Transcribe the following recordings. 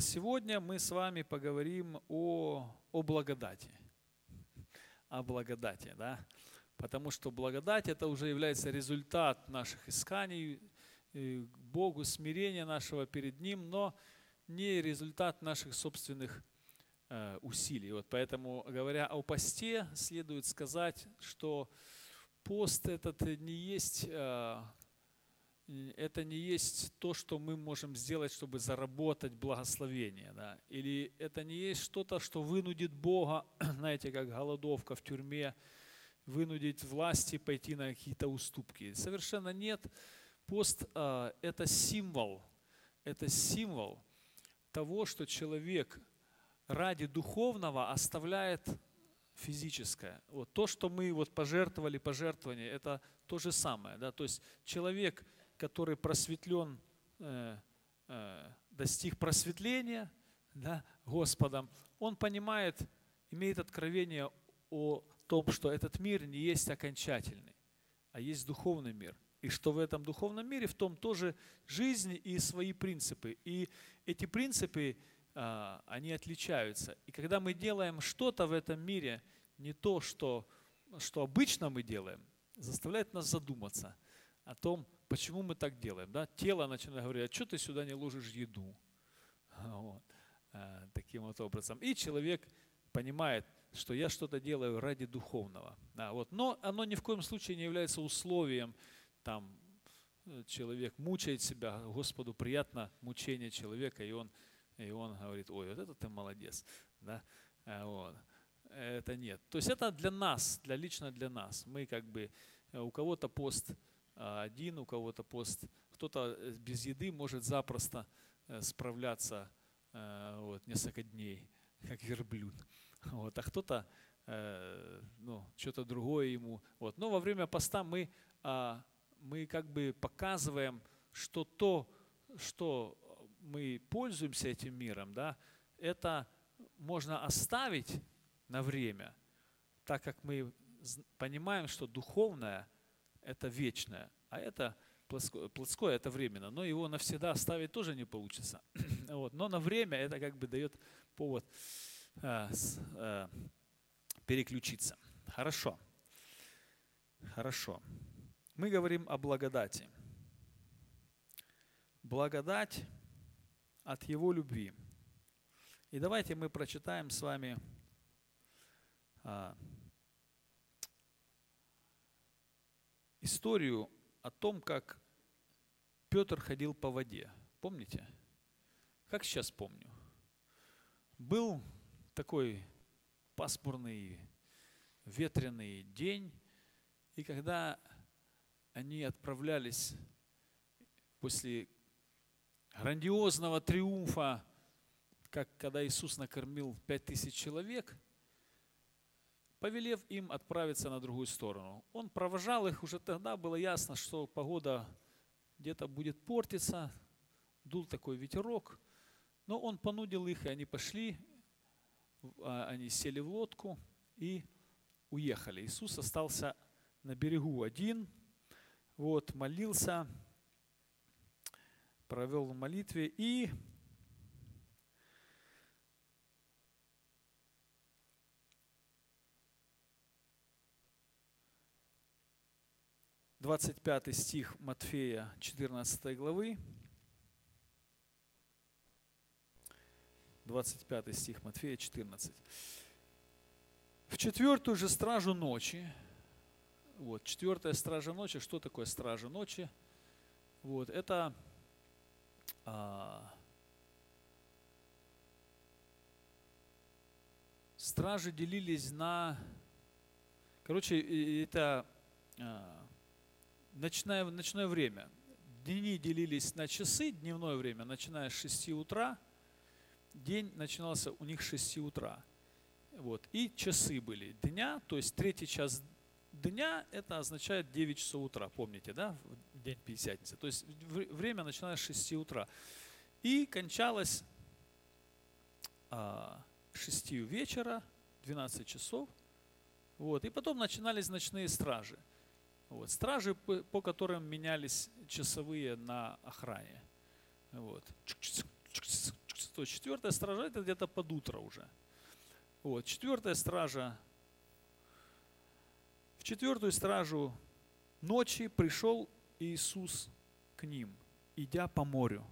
Сегодня мы с вами поговорим о, о благодати. О благодати, да? Потому что благодать это уже является результат наших исканий к Богу, смирения нашего перед Ним, но не результат наших собственных э, усилий. Вот поэтому, говоря о посте, следует сказать, что пост этот не есть э, это не есть то, что мы можем сделать, чтобы заработать благословение. Да? Или это не есть что-то, что вынудит Бога, знаете, как голодовка в тюрьме, вынудить власти пойти на какие-то уступки. Совершенно нет. Пост а, – это символ. Это символ того, что человек ради духовного оставляет физическое. Вот то, что мы вот пожертвовали, пожертвование, это то же самое. Да? То есть человек – который просветлен, э, э, достиг просветления да, Господом, он понимает, имеет откровение о том, что этот мир не есть окончательный, а есть духовный мир. И что в этом духовном мире, в том тоже жизнь и свои принципы. И эти принципы, а, они отличаются. И когда мы делаем что-то в этом мире, не то, что, что обычно мы делаем, заставляет нас задуматься о том, Почему мы так делаем? Да? Тело начинает говорить, а что ты сюда не ложишь еду? Вот. А, таким вот образом. И человек понимает, что я что-то делаю ради духовного. Да, вот. Но оно ни в коем случае не является условием, там, человек мучает себя, Господу приятно мучение человека, и он, и он говорит, ой, вот это ты молодец. Да? А, вот. Это нет. То есть это для нас, для лично для нас. Мы как бы, у кого-то пост один, у кого-то пост, кто-то э, без еды может запросто э, справляться э, вот, несколько дней, как верблюд. Вот, а кто-то ну, что-то другое ему. Вот. Но во время поста мы, а, мы как бы показываем, что то, что мы пользуемся этим миром, да, это можно оставить на время, так как мы понимаем, что духовное – это вечное, а это плоское, плоское это временно, но его навсегда оставить тоже не получится. вот. Но на время это как бы дает повод а, с, а, переключиться. Хорошо. Хорошо. Мы говорим о благодати. Благодать от Его любви. И давайте мы прочитаем с вами а, историю о том, как Петр ходил по воде. Помните? Как сейчас помню. Был такой пасмурный, ветреный день, и когда они отправлялись после грандиозного триумфа, как когда Иисус накормил пять тысяч человек – повелев им отправиться на другую сторону. Он провожал их, уже тогда было ясно, что погода где-то будет портиться, дул такой ветерок, но он понудил их, и они пошли, а, они сели в лодку и уехали. Иисус остался на берегу один, вот, молился, провел в молитве и 25 стих Матфея 14 главы. 25 стих Матфея 14. В четвертую же стражу ночи, вот, четвертая стража ночи, что такое стража ночи? Вот, это а, стражи делились на, короче, это а, ночное, ночное время. Дни делились на часы, дневное время, начиная с 6 утра. День начинался у них с 6 утра. Вот. И часы были дня, то есть третий час дня, это означает 9 часов утра, помните, да, в день Пятидесятницы. То есть время начиная с 6 утра. И кончалось а, 6 вечера, 12 часов. Вот. И потом начинались ночные стражи – вот. Стражи, по которым менялись часовые на охране. Вот. то четвертая стража это где-то под утро уже. Вот, четвертая стража. В четвертую стражу ночи пришел Иисус к ним, идя по морю.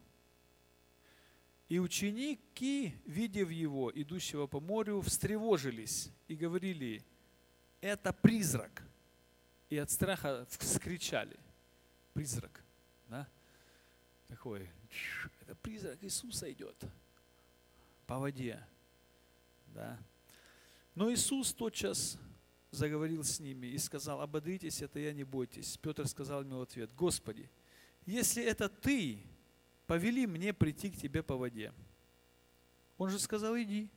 И ученики, видев его, идущего по морю, встревожились и говорили, это призрак. И от страха вскричали. Призрак. Да? Такой, это призрак Иисуса идет по воде. Да? Но Иисус тотчас заговорил с ними и сказал, ободритесь, это я, не бойтесь. Петр сказал ему в ответ, Господи, если это Ты, повели мне прийти к Тебе по воде. Он же сказал, иди.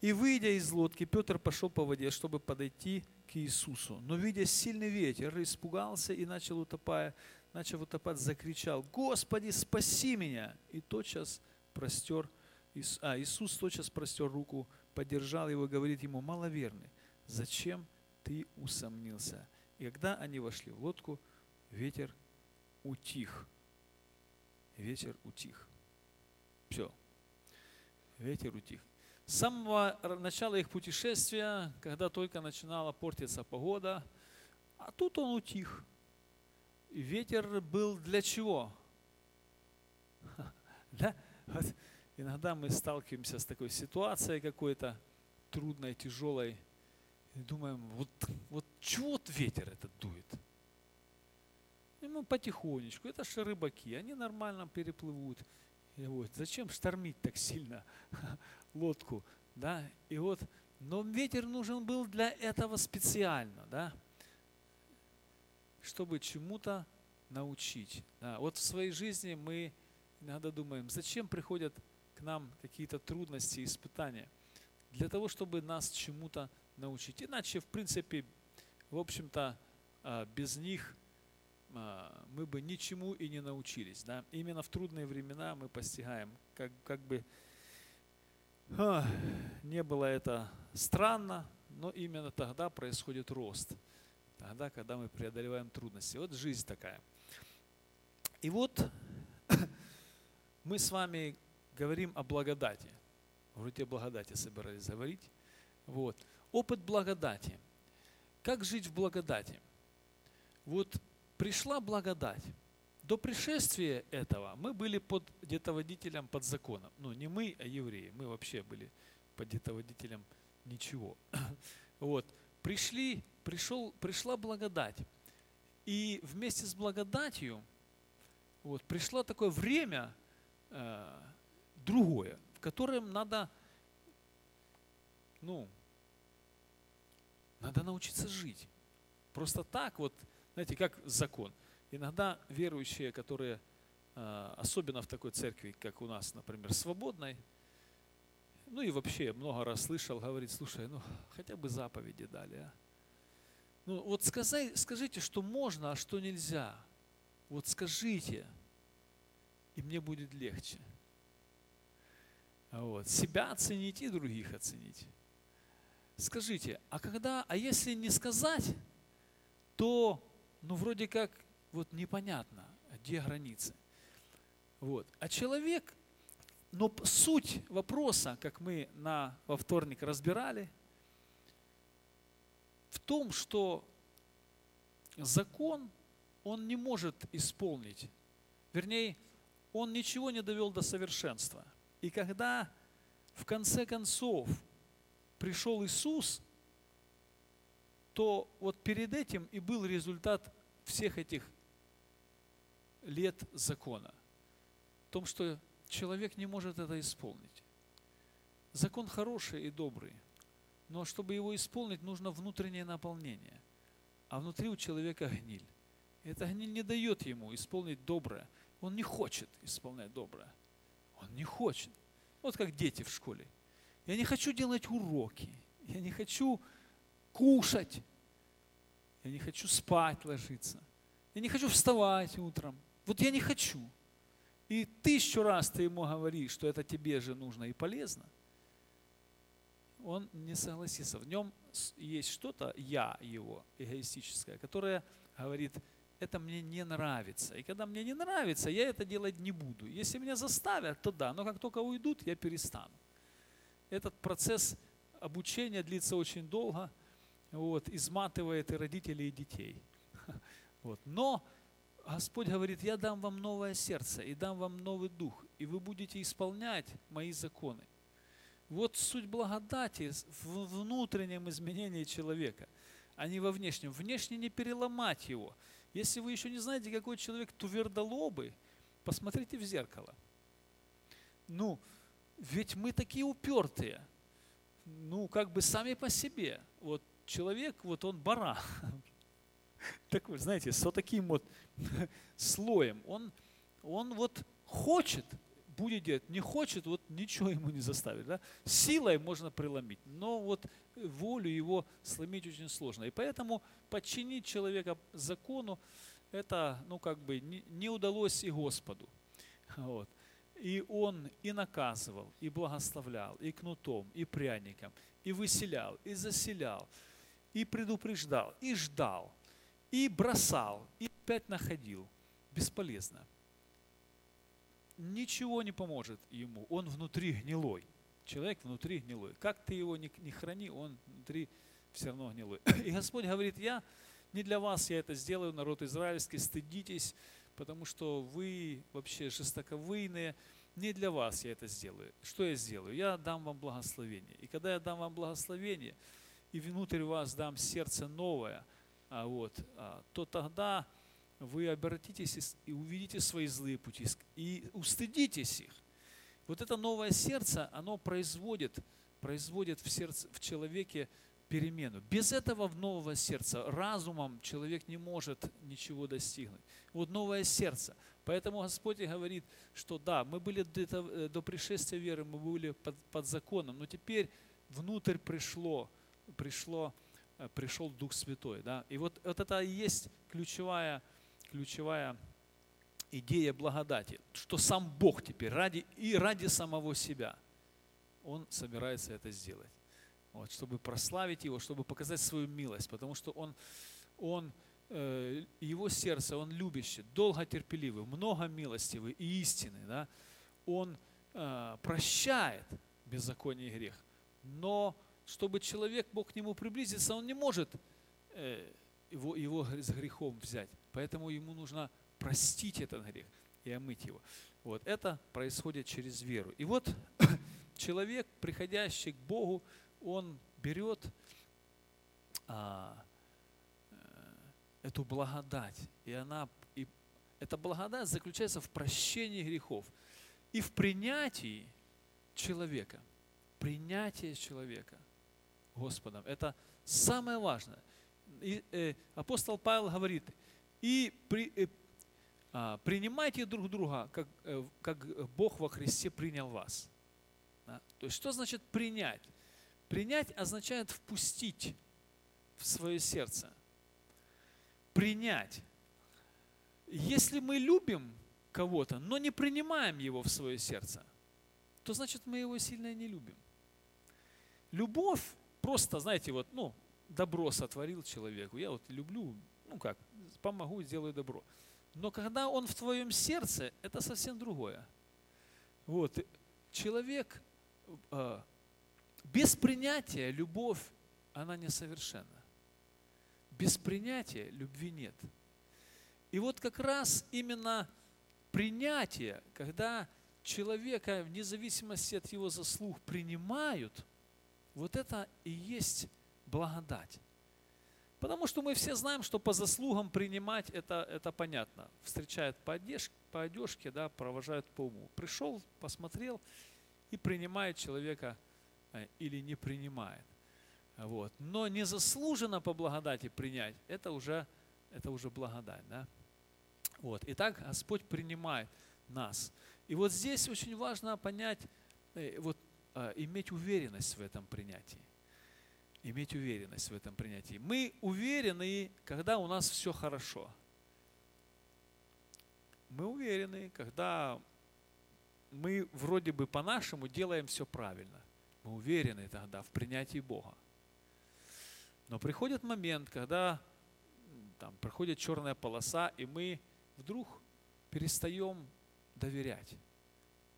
И выйдя из лодки, Петр пошел по воде, чтобы подойти к Иисусу. Но видя сильный ветер, испугался и начал утопая, начал утопать, закричал, Господи, спаси меня! И тотчас простер, а, Иисус тотчас простер руку, поддержал его, говорит ему, маловерный, зачем ты усомнился? И когда они вошли в лодку, ветер утих. Ветер утих. Все. Ветер утих. С самого начала их путешествия, когда только начинала портиться погода, а тут он утих. И ветер был для чего? Да? Вот иногда мы сталкиваемся с такой ситуацией какой-то трудной, тяжелой, и думаем, вот, вот чего ветер этот дует? Ему потихонечку, это же рыбаки, они нормально переплывут. И вот, зачем штормить так сильно лодку, да? И вот, но ветер нужен был для этого специально, да? Чтобы чему-то научить. Да? Вот в своей жизни мы иногда думаем, зачем приходят к нам какие-то трудности, испытания? Для того, чтобы нас чему-то научить. Иначе, в принципе, в общем-то, а, без них а, мы бы ничему и не научились. Да? Именно в трудные времена мы постигаем, как, как бы не было это странно, но именно тогда происходит рост. Тогда, когда мы преодолеваем трудности. Вот жизнь такая. И вот мы с вами говорим о благодати. Вроде о благодати собирались говорить. Вот. Опыт благодати. Как жить в благодати? Вот пришла благодать. До пришествия этого мы были под где-то водителем под законом. Ну, не мы, а евреи. Мы вообще были под где-то водителем ничего. Вот. Пришли, пришел, пришла благодать. И вместе с благодатью вот, пришло такое время э, другое, в котором надо, ну, надо научиться жить. Просто так вот знаете, как закон. Иногда верующие, которые, а, особенно в такой церкви, как у нас, например, свободной, ну и вообще много раз слышал, говорит, слушай, ну хотя бы заповеди дали, а? Ну вот сказай, скажите, что можно, а что нельзя. Вот скажите, и мне будет легче. Вот. Себя оценить и других оценить. Скажите, а когда, а если не сказать, то ну вроде как вот непонятно, где границы. Вот. А человек, но суть вопроса, как мы на, во вторник разбирали, в том, что закон он не может исполнить. Вернее, он ничего не довел до совершенства. И когда в конце концов пришел Иисус, то вот перед этим и был результат всех этих лет закона. В том, что человек не может это исполнить. Закон хороший и добрый, но чтобы его исполнить, нужно внутреннее наполнение. А внутри у человека гниль. И эта гниль не дает ему исполнить доброе. Он не хочет исполнять доброе. Он не хочет. Вот как дети в школе. Я не хочу делать уроки. Я не хочу кушать. Я не хочу спать, ложиться. Я не хочу вставать утром. Вот я не хочу. И тысячу раз ты ему говоришь, что это тебе же нужно и полезно. Он не согласится. В нем есть что-то, я его, эгоистическое, которое говорит, это мне не нравится. И когда мне не нравится, я это делать не буду. Если меня заставят, то да, но как только уйдут, я перестану. Этот процесс обучения длится очень долго, вот, изматывает и родителей, и детей. Вот. Но Господь говорит, я дам вам новое сердце и дам вам новый дух, и вы будете исполнять мои законы. Вот суть благодати в внутреннем изменении человека, а не во внешнем. Внешне не переломать его. Если вы еще не знаете, какой человек твердолобый, посмотрите в зеркало. Ну, ведь мы такие упертые. Ну, как бы сами по себе. Вот человек, вот он баран. Такой, знаете, с вот таким вот слоем. Он, он вот хочет, будет делать, не хочет, вот ничего ему не заставит. Да? Силой можно преломить, но вот волю его сломить очень сложно. И поэтому подчинить человека закону, это, ну, как бы, не, не удалось и Господу. Вот. И он и наказывал, и благословлял, и кнутом, и пряником, и выселял, и заселял, и предупреждал, и ждал, и бросал, и опять находил. Бесполезно. Ничего не поможет ему. Он внутри гнилой. Человек внутри гнилой. Как ты его не, не храни, он внутри все равно гнилой. И Господь говорит, я не для вас я это сделаю, народ израильский, стыдитесь, потому что вы вообще жестоковыйные, не для вас я это сделаю. Что я сделаю? Я дам вам благословение. И когда я дам вам благословение, и внутрь вас дам сердце новое, вот, а, то тогда вы обратитесь и увидите свои злые пути и устыдитесь их. Вот это новое сердце, оно производит, производит в, сердце, в человеке перемену. Без этого нового сердца разумом человек не может ничего достигнуть. Вот новое сердце. Поэтому Господь и говорит, что да, мы были до, э, до пришествия веры, мы были под, под законом, но теперь внутрь пришло, пришло, пришел Дух Святой. Да? И вот, вот это и есть ключевая, ключевая идея благодати, что сам Бог теперь ради, и ради самого себя, Он собирается это сделать вот, чтобы прославить Его, чтобы показать свою милость, потому что Он, он э, Его сердце, Он любящий, долготерпеливый, много милостивый и истинный. Да? Он э, прощает беззаконие и грех. Но чтобы человек мог к Нему приблизиться, он не может э, его, его с грехом взять. Поэтому ему нужно простить этот грех и омыть его. Вот это происходит через веру. И вот человек, приходящий к Богу, он берет а, э, эту благодать, и она, и эта благодать заключается в прощении грехов и в принятии человека. Принятие человека Господом. Это самое важное. И, э, апостол Павел говорит, и при, э, а, принимайте друг друга, как, э, как Бог во Христе принял вас. Да? То есть что значит принять? Принять означает впустить в свое сердце. Принять. Если мы любим кого-то, но не принимаем его в свое сердце, то значит мы его сильно не любим. Любовь просто, знаете, вот, ну, добро сотворил человеку. Я вот люблю, ну как, помогу, сделаю добро. Но когда он в твоем сердце, это совсем другое. Вот, человек а, без принятия любовь, она несовершенна. Без принятия любви нет. И вот как раз именно принятие, когда человека вне зависимости от его заслуг принимают, вот это и есть благодать. Потому что мы все знаем, что по заслугам принимать это, это понятно. Встречают по одежке, по одежке, да, провожают по уму. Пришел, посмотрел и принимает человека Э, или не принимает. Вот. Но незаслуженно по благодати принять, это уже, это уже благодать. Да? Вот. Итак, Господь принимает нас. И вот здесь очень важно понять, э, вот, э, иметь уверенность в этом принятии. Иметь уверенность в этом принятии. Мы уверены, когда у нас все хорошо. Мы уверены, когда мы вроде бы по-нашему делаем все правильно. Мы уверены тогда в принятии Бога. Но приходит момент, когда там проходит черная полоса, и мы вдруг перестаем доверять.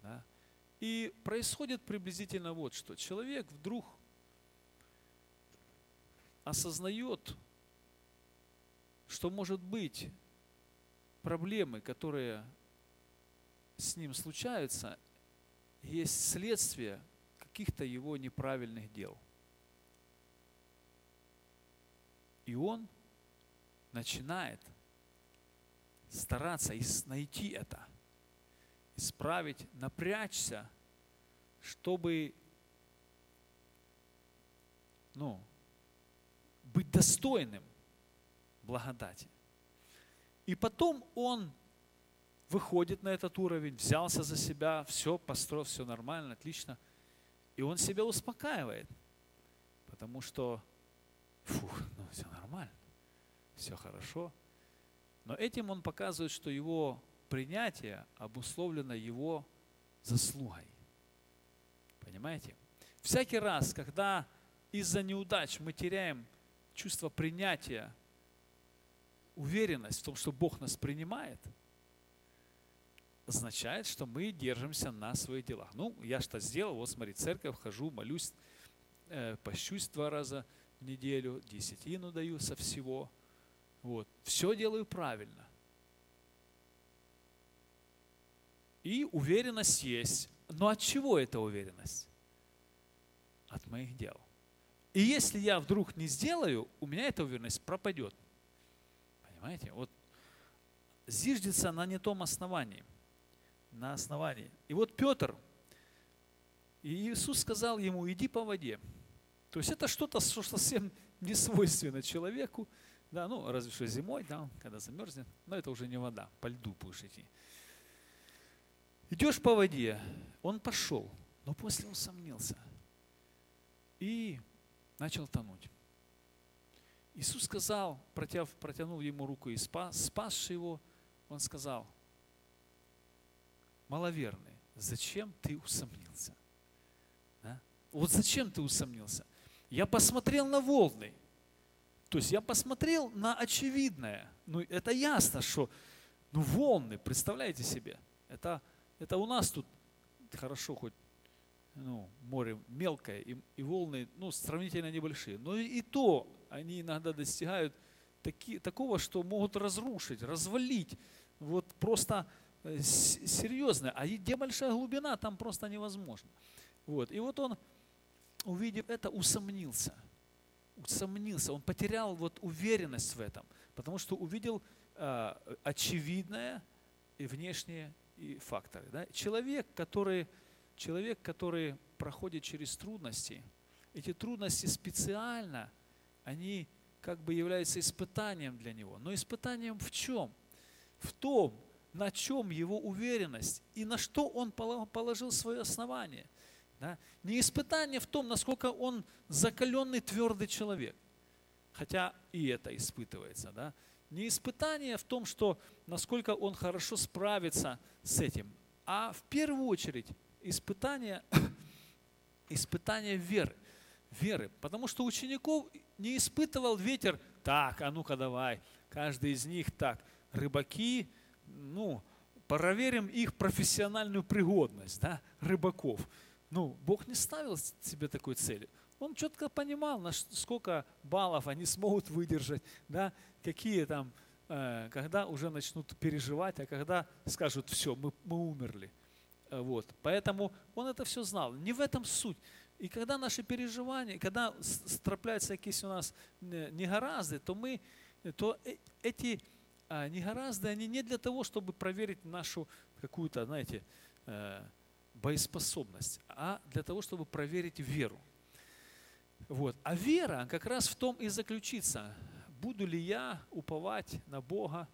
Да? И происходит приблизительно вот что. Человек вдруг осознает, что может быть проблемы, которые с ним случаются, есть следствие каких-то его неправильных дел. И он начинает стараться найти это, исправить, напрячься, чтобы ну, быть достойным благодати. И потом он выходит на этот уровень, взялся за себя, все построил, все нормально, отлично. И он себя успокаивает, потому что, фух, ну все нормально, все хорошо. Но этим он показывает, что его принятие обусловлено его заслугой. Понимаете? Всякий раз, когда из-за неудач мы теряем чувство принятия, уверенность в том, что Бог нас принимает, означает, что мы держимся на своих делах. Ну, я что сделал, вот смотри, церковь хожу, молюсь, э, пощусь два раза в неделю, десятину даю со всего. Вот. Все делаю правильно. И уверенность есть. Но от чего эта уверенность? От моих дел. И если я вдруг не сделаю, у меня эта уверенность пропадет. Понимаете? Вот зиждется на не том основании. На основании. И вот Петр, и Иисус сказал ему, иди по воде. То есть это что-то, что совсем не свойственно человеку. Да, ну, разве что зимой, да, когда замерзнет. Но это уже не вода, по льду будешь идти. Идешь по воде, он пошел, но после усомнился. И начал тонуть. Иисус сказал, протяв, протянул ему руку и спас, спасший его, он сказал, маловерный, зачем ты усомнился? Да? Вот зачем ты усомнился? Я посмотрел на волны, то есть я посмотрел на очевидное. Ну, это ясно, что ну, волны, представляете себе, это это у нас тут хорошо хоть ну, море мелкое, и, и волны ну, сравнительно небольшие. Но и, и то они иногда достигают таки, такого, что могут разрушить, развалить. Вот просто э, серьезно. А где большая глубина, там просто невозможно. Вот. И вот он, увидев это, усомнился. Усомнился. Он потерял вот уверенность в этом, потому что увидел э, очевидное и внешнее и факторы. Да? Человек, который, человек, который проходит через трудности, эти трудности специально, они как бы являются испытанием для него. Но испытанием в чем? В том, на чем его уверенность и на что он положил свое основание. Да? Не испытание в том, насколько он закаленный, твердый человек. Хотя и это испытывается. Да? Не испытание в том, что насколько он хорошо справится с этим, а в первую очередь испытание, испытание веры. Веры. Потому что учеников не испытывал ветер, так, а ну-ка давай, каждый из них так, рыбаки, ну, проверим их профессиональную пригодность, да, рыбаков. Ну, Бог не ставил себе такой цели. Он четко понимал, на сколько баллов они смогут выдержать, да, какие там, э, когда уже начнут переживать, а когда скажут, все, мы, мы умерли. Э, вот. Поэтому он это все знал. Не в этом суть. И когда наши переживания, когда страпляются какие-то у нас негоразды, то мы, то э, эти а, негоразды, они не для того, чтобы проверить нашу какую-то, знаете, боеспособность, а для того, чтобы проверить веру. Вот. А вера как раз в том и заключится, буду ли я уповать на Бога,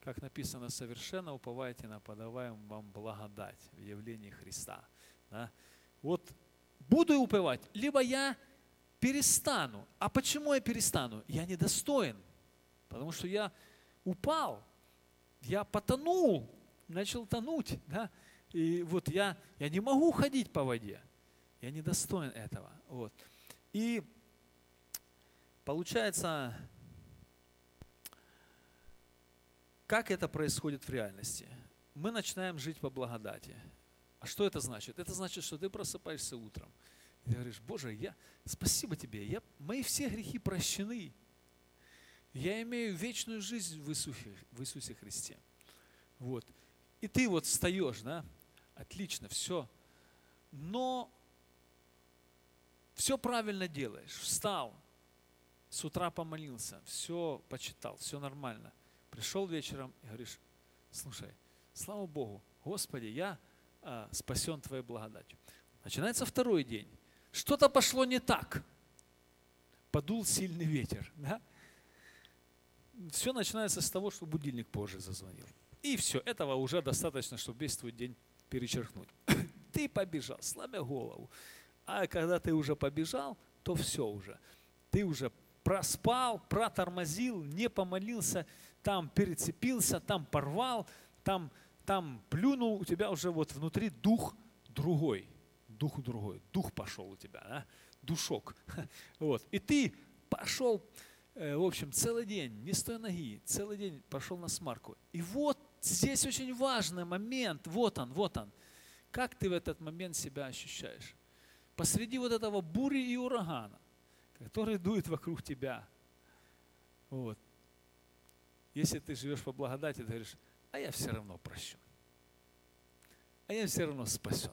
как написано, совершенно уповайте на подаваем вам благодать в явлении Христа. Да? Вот буду уповать, либо я перестану. А почему я перестану? Я недостоин, потому что я упал, я потонул, начал тонуть, да? и вот я, я не могу ходить по воде, я недостоин этого. Вот. И получается, как это происходит в реальности? Мы начинаем жить по благодати. А что это значит? Это значит, что ты просыпаешься утром. И говоришь, Боже, я, спасибо тебе, я, мои все грехи прощены. Я имею вечную жизнь в Иисусе, в Иисусе Христе. Вот. И ты вот встаешь, да? Отлично, все. Но все правильно делаешь. Встал, с утра помолился, все почитал, все нормально. Пришел вечером и говоришь, слушай, слава Богу, Господи, я а, спасен Твоей благодатью. Начинается второй день. Что-то пошло не так. Подул сильный ветер. Да? Все начинается с того, что будильник позже зазвонил. И все, этого уже достаточно, чтобы весь твой день перечеркнуть. Ты побежал, сломя голову. А когда ты уже побежал, то все уже. Ты уже проспал, протормозил, не помолился, там перецепился, там порвал, там, там плюнул, у тебя уже вот внутри дух другой. Дух другой. Дух пошел у тебя, да? душок. Вот. И ты пошел, э, в общем, целый день, не с той ноги, целый день пошел на смарку. И вот здесь очень важный момент, вот он, вот он. Как ты в этот момент себя ощущаешь? Посреди вот этого бури и урагана, который дует вокруг тебя. Вот. Если ты живешь по благодати, ты говоришь, а я все равно прощен. А я все равно спасен.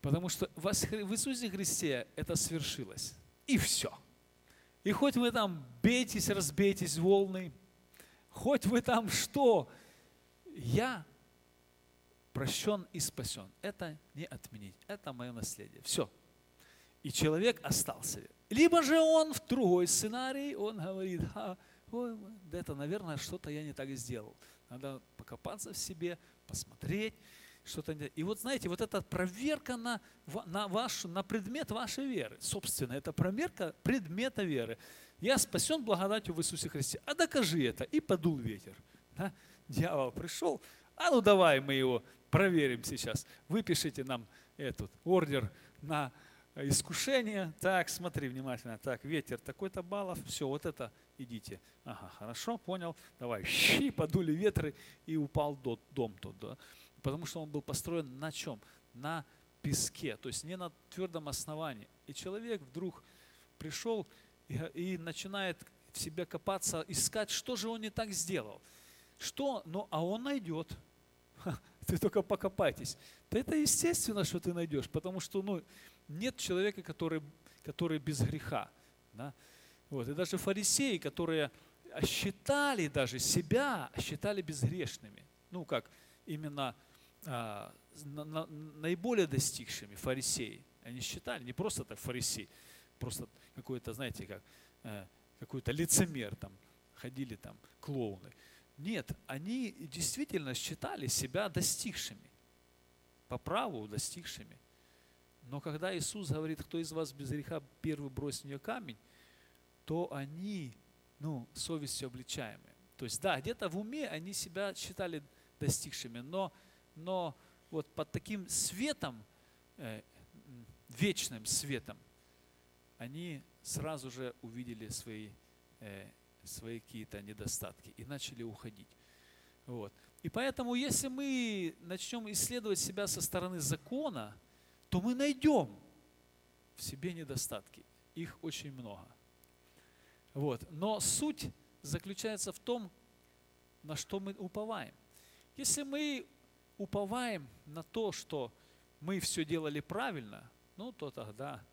Потому что в Иисусе Христе это свершилось. И все. И хоть вы там бейтесь, разбейтесь волны, хоть вы там что, я прощен и спасен. Это не отменить, это мое наследие. Все. И человек остался. Либо же он в другой сценарий, он говорит, а, ой, да это, наверное, что-то я не так сделал. Надо покопаться в себе, посмотреть, что-то. И вот знаете, вот эта проверка на, на, вашу, на предмет вашей веры, собственно, это проверка предмета веры. Я спасен благодатью в Иисусе Христе. А докажи это. И подул ветер. Да? Дьявол пришел, а ну давай мы его проверим сейчас. Выпишите нам этот ордер на искушение. Так, смотри внимательно. Так, ветер такой-то баллов. Все, вот это идите. Ага, хорошо, понял. Давай. Щи, подули ветры и упал дом тот. Да? Потому что он был построен на чем? На песке, то есть не на твердом основании. И человек вдруг пришел и, и начинает в себе копаться, искать, что же он не так сделал. Что? Ну, а он найдет. Ты только покопайтесь. Да это естественно, что ты найдешь, потому что ну, нет человека, который, который без греха. Да? Вот. И даже фарисеи, которые считали даже себя, считали безгрешными. Ну как, именно а, на, на, наиболее достигшими фарисеи. Они считали, не просто так фарисей, просто какой-то, знаете, как, э, какой-то лицемер там, ходили там клоуны. Нет, они действительно считали себя достигшими, по праву достигшими. Но когда Иисус говорит, кто из вас без греха первый бросит в нее камень, то они, ну, совестью обличаемые. То есть, да, где-то в уме они себя считали достигшими, но, но вот под таким светом, э, вечным светом, они сразу же увидели свои э, свои какие-то недостатки и начали уходить. Вот. И поэтому, если мы начнем исследовать себя со стороны закона, то мы найдем в себе недостатки. Их очень много. Вот. Но суть заключается в том, на что мы уповаем. Если мы уповаем на то, что мы все делали правильно, ну то тогда,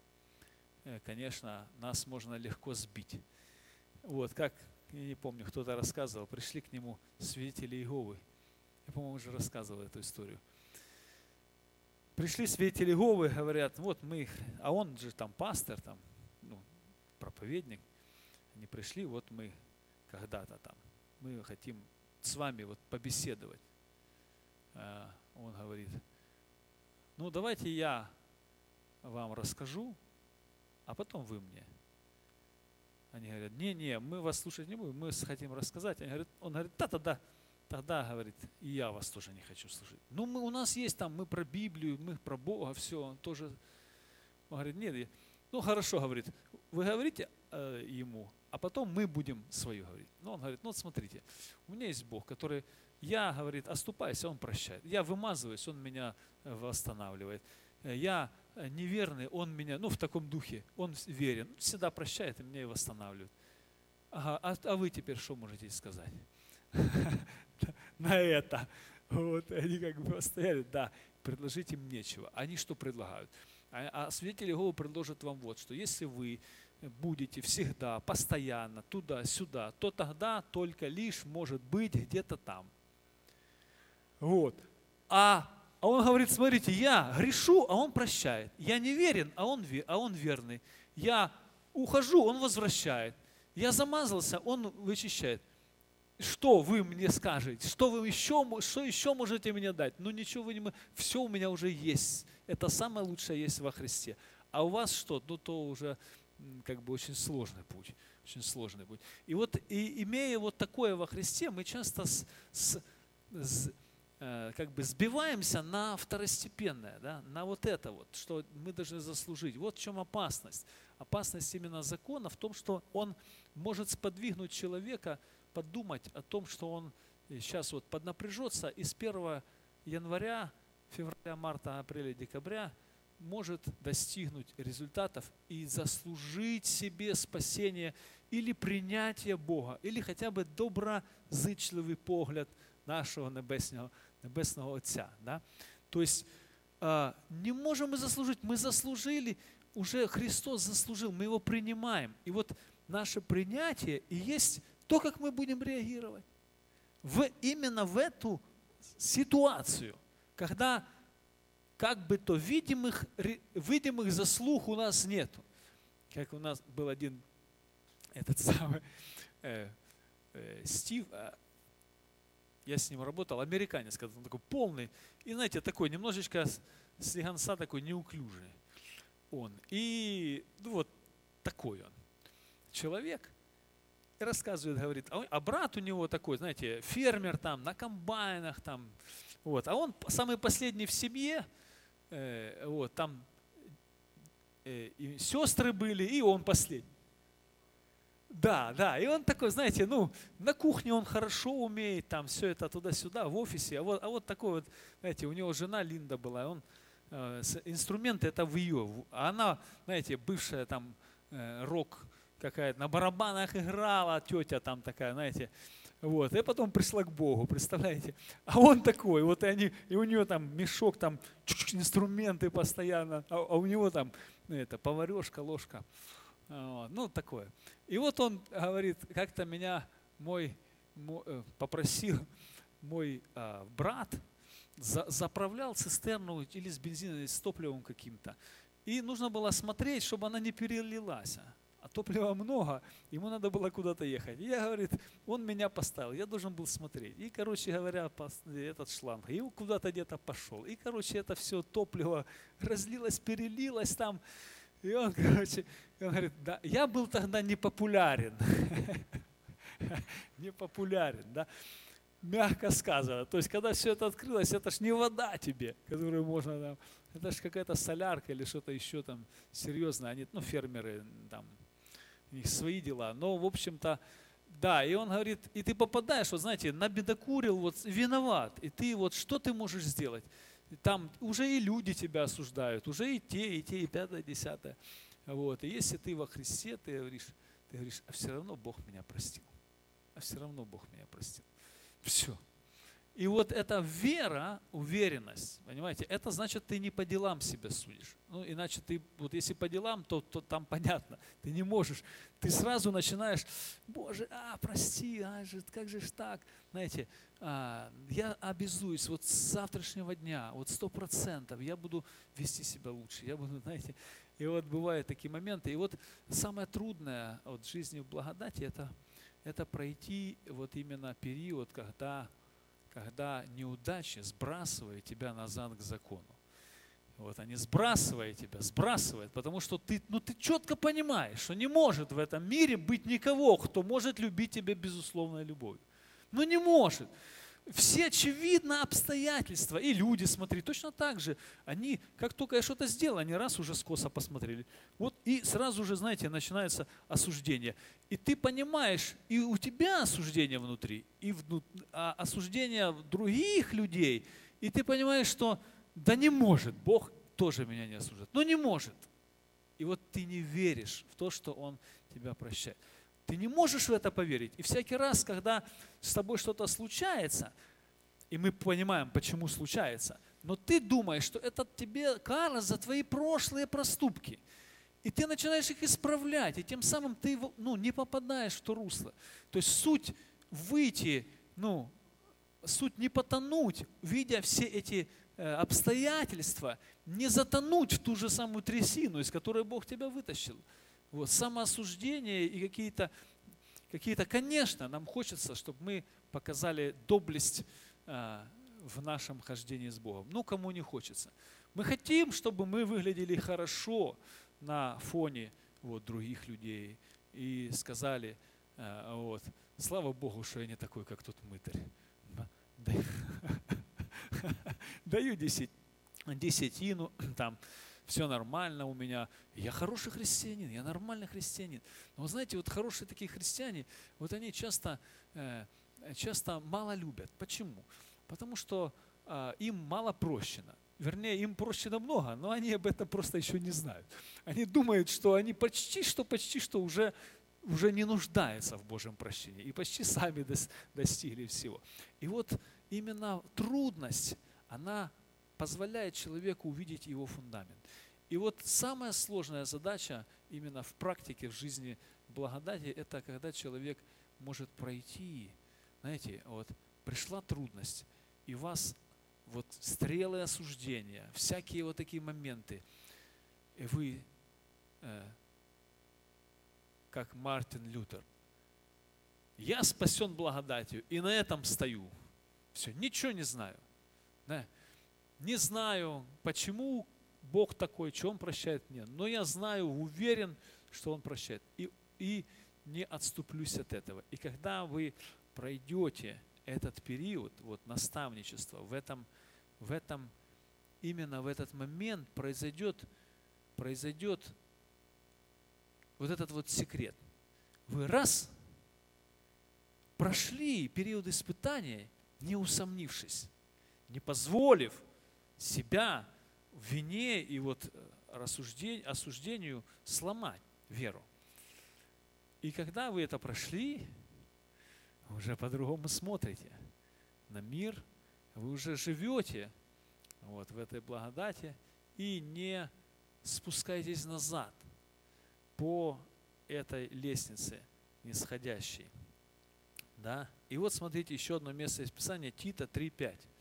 э, конечно, нас можно легко сбить. Вот, как, я не помню, кто-то рассказывал, пришли к нему свидетели Иеговы. Я, по-моему, уже рассказывал эту историю. Пришли свидетели Иеговы, говорят, вот мы, а он же там пастор, там, ну, проповедник. Они пришли, вот мы когда-то там, мы хотим с вами вот побеседовать. А он говорит, ну давайте я вам расскажу, а потом вы мне. Они говорят, не-не, мы вас слушать не будем, мы хотим рассказать. Они говорят, он говорит, да, тогда, говорит, и я вас тоже не хочу слушать. Ну, мы, у нас есть там, мы про Библию, мы про Бога, все, он тоже. Он говорит, нет, ну хорошо, говорит, вы говорите э, ему, а потом мы будем свое говорить. Но он говорит, ну вот смотрите, у меня есть Бог, который, я, говорит, оступаюсь, он прощает. Я вымазываюсь, он меня восстанавливает. Я неверный, он меня, ну в таком духе, он верен, всегда прощает и меня и восстанавливает. Ага, а, а вы теперь что можете сказать? На это. Вот, они как бы стояли, да, предложить им нечего. Они что предлагают? А, а свидетели Иеговы предложат вам вот, что если вы будете всегда, постоянно, туда-сюда, то тогда только лишь может быть где-то там. Вот. А, а он говорит, смотрите, я грешу, а он прощает. Я не верен, а он, а он верный. Я ухожу, он возвращает. Я замазался, он вычищает. Что вы мне скажете? Что вы еще, что еще можете мне дать? Ну ничего вы не. Все у меня уже есть. Это самое лучшее есть во Христе. А у вас что? Ну то уже как бы очень сложный путь. Очень сложный путь. И вот и, имея вот такое во Христе, мы часто с, с, с, как бы сбиваемся на второстепенное, да, на вот это вот, что мы должны заслужить. Вот в чем опасность. Опасность именно закона в том, что он может сподвигнуть человека подумать о том, что он сейчас вот поднапряжется и с 1 января, февраля, марта, апреля, декабря может достигнуть результатов и заслужить себе спасение или принятие Бога, или хотя бы доброзичливый погляд нашего небесного, небесного Отця. Да? То есть а, не можем мы заслужить, мы заслужили, уже Христос заслужил, мы его принимаем. И вот наше принятие и есть то, как мы будем реагировать. В, именно в эту ситуацию, когда как бы то видимых, видимых заслуг у нас нет. Как у нас был один этот самый э, э, Стив, э, я с ним работал, американец, когда он такой полный, и знаете, такой немножечко слегонца такой неуклюжий он. И ну, вот такой он человек и рассказывает, говорит, а, а брат у него такой, знаете, фермер там, на комбайнах там, вот, а он самый последний в семье, э, вот, там э, и сестры были, и он последний. Да, да, и он такой, знаете, ну, на кухне он хорошо умеет, там все это туда-сюда, в офисе, а вот, а вот такой вот, знаете, у него жена Линда была, он, э, инструменты это в ее, а она, знаете, бывшая там э, рок какая-то, на барабанах играла тетя там такая, знаете, вот, и потом пришла к Богу, представляете? А он такой, вот и они, и у нее там мешок, там инструменты постоянно, а, а у него там ну, это, поварешка, ложка, вот, ну такое. И вот он говорит, как-то меня мой, мой э, попросил мой а, брат, за, заправлял цистерну или с бензином, или с топливом каким-то. И нужно было смотреть, чтобы она не перелилась а топлива много, ему надо было куда-то ехать. И я, говорит, он меня поставил, я должен был смотреть. И, короче говоря, этот шланг, и куда-то где-то пошел. И, короче, это все топливо разлилось, перелилось там. И он, короче, он говорит, да, я был тогда непопулярен. Непопулярен, да мягко сказано. То есть, когда все это открылось, это ж не вода тебе, которую можно там, это ж какая-то солярка или что-то еще там серьезное. Они, ну, фермеры там у них свои дела. Но, в общем-то, да, и он говорит, и ты попадаешь, вот знаете, набедокурил, вот виноват, и ты вот что ты можешь сделать? Там уже и люди тебя осуждают, уже и те, и те, и пятое, и десятое. Вот. И если ты во Христе, ты говоришь, ты говоришь, а все равно Бог меня простил. А все равно Бог меня простил. Все. И вот эта вера, уверенность, понимаете, это значит, ты не по делам себя судишь. Ну, иначе ты, вот если по делам, то, то там понятно, ты не можешь. Ты сразу начинаешь, Боже, а, прости, а, как же ж так? Знаете, а, я обязуюсь вот с завтрашнего дня, вот сто процентов я буду вести себя лучше. Я буду, знаете, и вот бывают такие моменты. И вот самое трудное вот, в жизни в благодати, это, это пройти вот именно период, когда когда неудачи сбрасывают тебя назад к закону. Вот они сбрасывают тебя, сбрасывают, потому что ты, ну, ты четко понимаешь, что не может в этом мире быть никого, кто может любить тебя безусловной любовью. Ну не может. Все очевидно обстоятельства. И люди, смотри, точно так же. Они, как только я что-то сделал, они раз уже скоса посмотрели. Вот и сразу же, знаете, начинается осуждение. И ты понимаешь, и у тебя осуждение внутри, и вну, а осуждение других людей. И ты понимаешь, что да не может, Бог тоже меня не осуждает. Но не может. И вот ты не веришь в то, что Он тебя прощает. Ты не можешь в это поверить. И всякий раз, когда с тобой что-то случается, и мы понимаем, почему случается, но ты думаешь, что это тебе кара за твои прошлые проступки. И ты начинаешь их исправлять, и тем самым ты ну, не попадаешь в то русло. То есть суть выйти, ну, суть не потонуть, видя все эти э, обстоятельства, не затонуть в ту же самую трясину, из которой Бог тебя вытащил. Вот, самоосуждение и какие-то, какие-то, конечно, нам хочется, чтобы мы показали доблесть а, в нашем хождении с Богом. Ну, кому не хочется. Мы хотим, чтобы мы выглядели хорошо на фоне вот, других людей и сказали, а, вот, слава Богу, что я не такой, как тот мытарь. Даю десятину, там, все нормально у меня, я хороший христианин, я нормальный христианин. Но знаете, вот хорошие такие христиане, вот они часто, э, часто мало любят. Почему? Потому что э, им мало прощено. Вернее, им прощено много, но они об этом просто еще не знают. Они думают, что они почти что, почти что уже, уже не нуждаются в Божьем прощении. И почти сами достигли всего. И вот именно трудность, она позволяет человеку увидеть его фундамент. И вот самая сложная задача именно в практике, в жизни благодати, это когда человек может пройти, знаете, вот пришла трудность, и вас вот стрелы осуждения, всякие вот такие моменты, и вы, э, как Мартин Лютер, я спасен благодатью, и на этом стою. Все, ничего не знаю. Да? Не знаю, почему Бог такой, что Он прощает мне. Но я знаю, уверен, что Он прощает. И, и не отступлюсь от этого. И когда вы пройдете этот период вот, наставничества, в этом, в этом, именно в этот момент произойдет, произойдет вот этот вот секрет. Вы раз прошли период испытания, не усомнившись, не позволив себя в вине и вот рассуждению, осуждению сломать веру. И когда вы это прошли, уже по-другому смотрите на мир, вы уже живете вот, в этой благодати и не спускаетесь назад по этой лестнице нисходящей. Да? И вот смотрите еще одно место из Писания, Тита 3.5.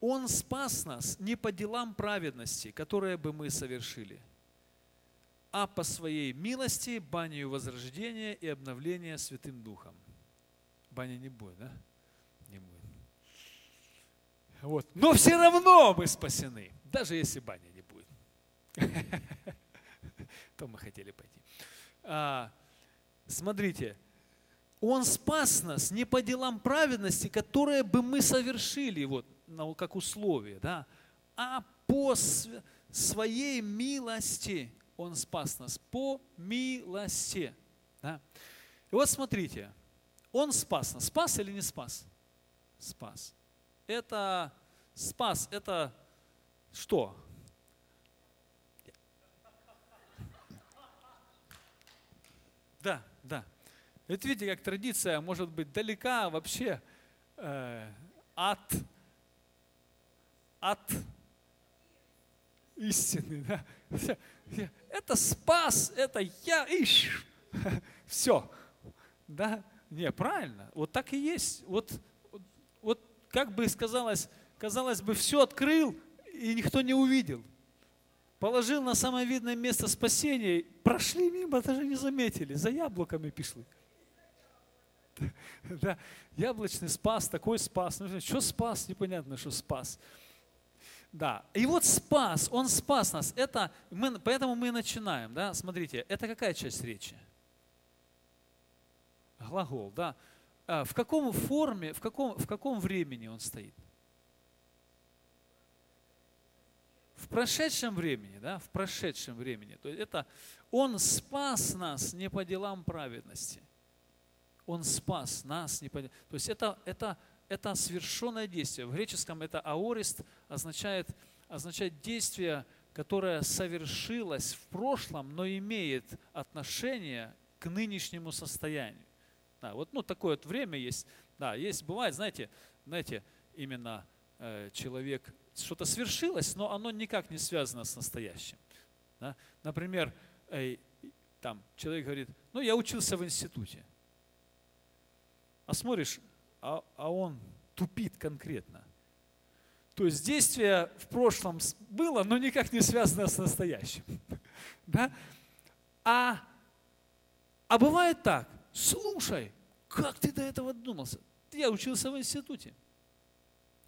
Он спас нас не по делам праведности, которые бы мы совершили, а по своей милости, банию возрождения и обновления Святым Духом. Баня не будет, да? Не будет. Вот. Но все равно мы спасены, даже если баня не будет. То мы хотели пойти. А, смотрите, Он спас нас не по делам праведности, которые бы мы совершили. Вот как условие, да, а по своей милости Он спас нас, по милости. Да. И вот смотрите, Он спас нас. Спас или не спас? Спас. Это спас, это что? Да, да. Это видите, как традиция может быть далека вообще э, от от истины. Да? Это спас, это я, ищ. Все. Да? Не, правильно. Вот так и есть. Вот, вот как бы сказалось, казалось бы, все открыл, и никто не увидел. Положил на самое видное место спасения, прошли мимо, даже не заметили, за яблоками пішли. Да, яблочный спас, такой спас. Ну, что спас? Непонятно, что спас. Да. И вот спас, Он спас нас. Это, мы, поэтому мы начинаем. Да? Смотрите, это какая часть речи? Глагол, да. А в каком форме, в каком, в каком времени он стоит? В прошедшем времени, да, в прошедшем времени. То есть это Он спас нас не по делам праведности. Он спас нас не по То есть это, это, это совершенное действие. В греческом это аорист означает, означает действие, которое совершилось в прошлом, но имеет отношение к нынешнему состоянию. Да, вот ну, такое вот время есть. Да, есть, бывает, знаете, знаете, именно э, человек, что-то свершилось, но оно никак не связано с настоящим. Да? Например, э, там человек говорит, ну я учился в институте. А смотришь, а, а он тупит конкретно. То есть действие в прошлом было, но никак не связано с настоящим. Да? А, а бывает так, слушай, как ты до этого додумался? Я учился в институте.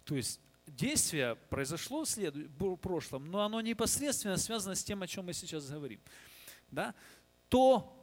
То есть действие произошло в прошлом, но оно непосредственно связано с тем, о чем мы сейчас говорим. Да? То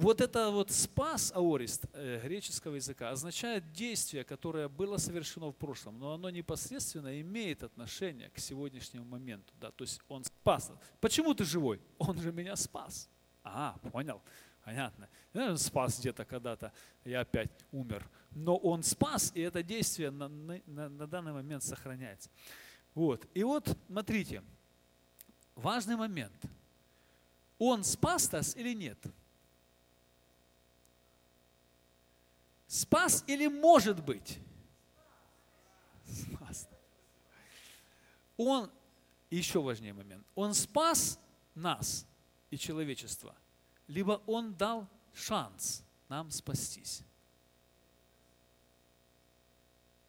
вот это вот спас аорист э, греческого языка означает действие, которое было совершено в прошлом, но оно непосредственно имеет отношение к сегодняшнему моменту. Да? То есть он спас. Почему ты живой? Он же меня спас. А, понял. Понятно. Он спас где-то когда-то, я опять умер. Но он спас, и это действие на, на, на данный момент сохраняется. Вот. И вот, смотрите, важный момент. Он спас нас или нет? Спас или может быть? Спас. Он, еще важнее момент, он спас нас и человечество – либо Он дал шанс нам спастись.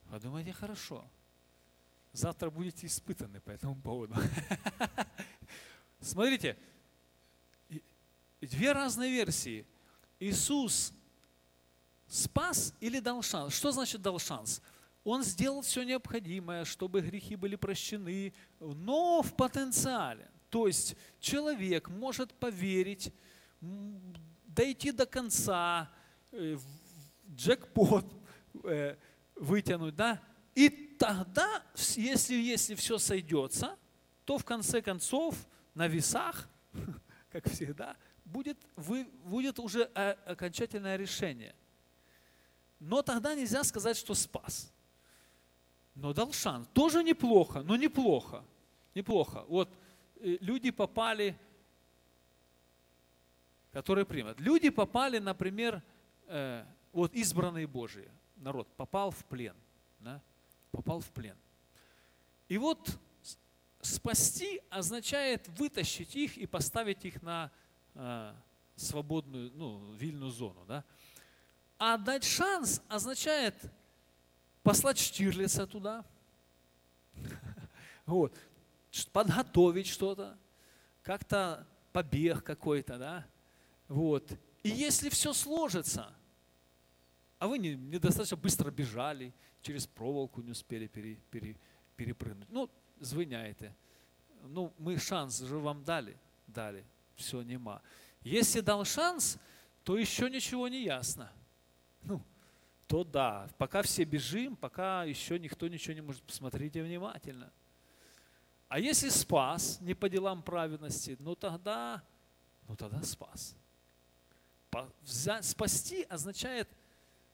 Подумайте хорошо. Завтра будете испытаны по этому поводу. Смотрите, две разные версии. Иисус спас или дал шанс? Что значит дал шанс? Он сделал все необходимое, чтобы грехи были прощены, но в потенциале. То есть человек может поверить, дойти до конца, э, джекпот э, вытянуть, да, и тогда, если, если все сойдется, то в конце концов на весах, как всегда, будет, вы, будет уже э, окончательное решение. Но тогда нельзя сказать, что спас. Но дал шанс. Тоже неплохо, но неплохо. Неплохо. Вот люди попали которые примут. Люди попали, например, э, вот избранные Божии, народ попал в плен, да? попал в плен. И вот спасти означает вытащить их и поставить их на э, свободную, ну, вильную зону. Да? А дать шанс означает послать Штирлица туда, вот, подготовить что-то, как-то побег какой-то, да, вот. И если все сложится, а вы не, недостаточно быстро бежали, через проволоку не успели пере, пере, перепрыгнуть, ну, звиняйте. Ну, мы шанс же вам дали, дали, все нема. Если дал шанс, то еще ничего не ясно. Ну, то да, пока все бежим, пока еще никто ничего не может, посмотрите внимательно. А если спас не по делам праведности, ну тогда, ну тогда спас. Взять, спасти означает,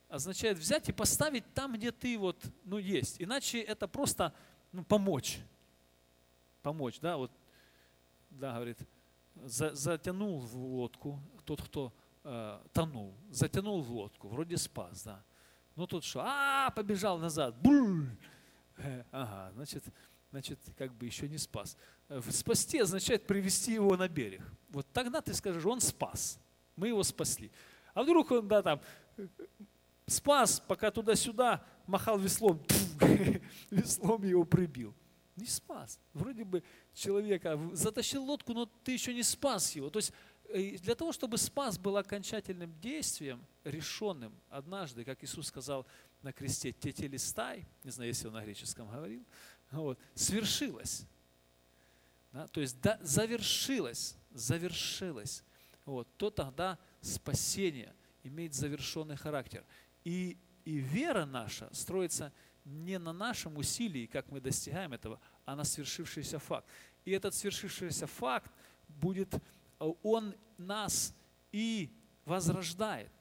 означает взять и поставить там, где ты вот, ну, есть. Иначе это просто ну, помочь. Помочь, да, вот, да, говорит, за, затянул в лодку тот, кто э, тонул, затянул в лодку, вроде спас, да. Ну тут что, а, побежал назад, буль, э, ага, значит, значит, как бы еще не спас. Э, спасти означает привести его на берег. Вот тогда ты скажешь, он спас мы его спасли. А вдруг он, да, там, спас, пока туда-сюда махал веслом, веслом его прибил. Не спас. Вроде бы человека затащил лодку, но ты еще не спас его. То есть для того, чтобы спас был окончательным действием, решенным однажды, как Иисус сказал на кресте, тетелистай, не знаю, если он на греческом говорил, вот, свершилось. Да, то есть да, завершилось, завершилось вот, то тогда спасение имеет завершенный характер. И, и вера наша строится не на нашем усилии, как мы достигаем этого, а на свершившийся факт. И этот свершившийся факт будет, он нас и возрождает.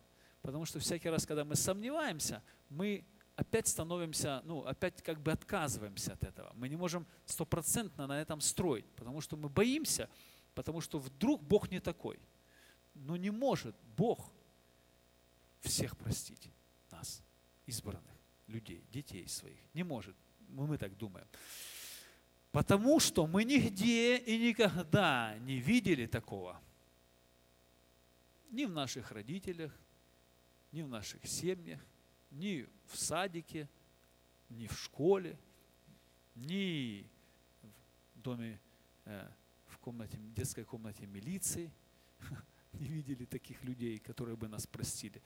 Потому что всякий раз, когда мы сомневаемся, мы опять становимся, ну, опять как бы отказываемся от этого. Мы не можем стопроцентно на этом строить, потому что мы боимся, потому что вдруг Бог не такой. Но не может Бог всех простить нас, избранных людей, детей своих. Не может. Мы, мы так думаем. Потому что мы нигде и никогда не видели такого. Ни в наших родителях, ни в наших семьях, ни в садике, ни в школе, ни в доме, э, в комнате, детской комнате милиции. Не видели таких людей, которые бы нас простили.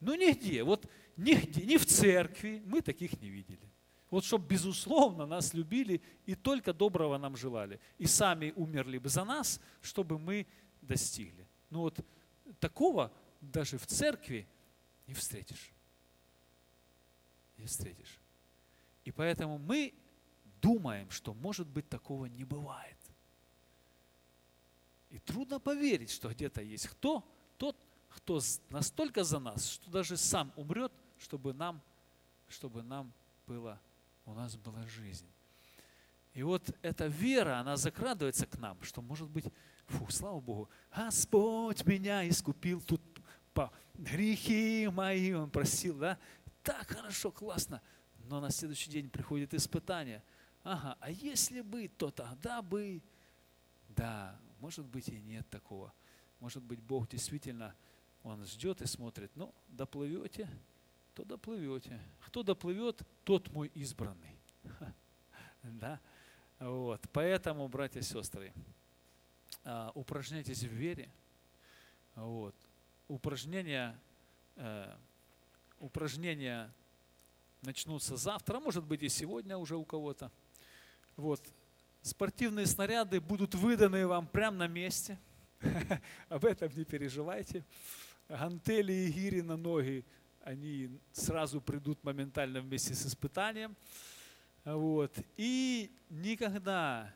Ну нигде, вот нигде, ни в церкви мы таких не видели. Вот чтобы безусловно нас любили и только доброго нам желали. И сами умерли бы за нас, чтобы мы достигли. Ну вот такого даже в церкви не встретишь. Не встретишь. И поэтому мы думаем, что может быть такого не бывает. И трудно поверить, что где-то есть кто, тот, кто настолько за нас, что даже сам умрет, чтобы нам, чтобы нам было, у нас была жизнь. И вот эта вера, она закрадывается к нам, что может быть, фу, слава Богу, Господь меня искупил, тут по грехи мои он просил, да? Так хорошо, классно. Но на следующий день приходит испытание. Ага, а если бы, то тогда бы. Да, может быть и нет такого. Может быть, Бог действительно он ждет и смотрит, ну, доплывете, то доплывете. Кто доплывет, тот мой избранный. Да? Вот. Поэтому, братья и сестры, а, упражняйтесь в вере. Вот. Упражнения, э, упражнения начнутся завтра, может быть и сегодня уже у кого-то. Вот. Спортивные снаряды будут выданы вам прямо на месте. Об этом не переживайте гантели и гири на ноги, они сразу придут моментально вместе с испытанием. Вот. И никогда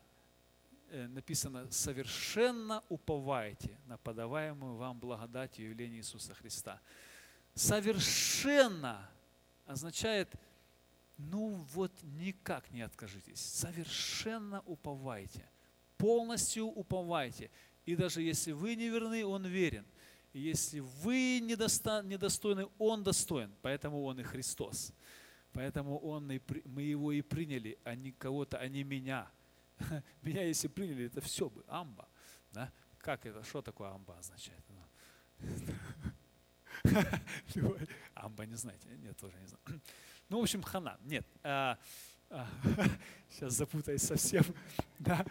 э, написано, совершенно уповайте на подаваемую вам благодать и явление Иисуса Христа. Совершенно означает, ну вот никак не откажитесь. Совершенно уповайте. Полностью уповайте. И даже если вы не верны, Он верен – если вы недостойны, Он достоин, поэтому Он и Христос. Поэтому он и, мы Его и приняли, а не кого-то, а не меня. Меня если приняли, это все бы, амба. Да? Как это, что такое амба означает? Амба не знаете? Нет, тоже не знаю. Ну, в общем, хана. Нет. А, а, сейчас запутаюсь совсем. Да.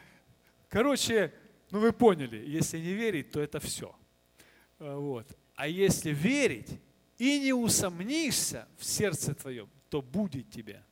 Короче, ну вы поняли, если не верить, то это все. Э, вот. А если верить и не усомнишься в сердце твоем, то будет тебе.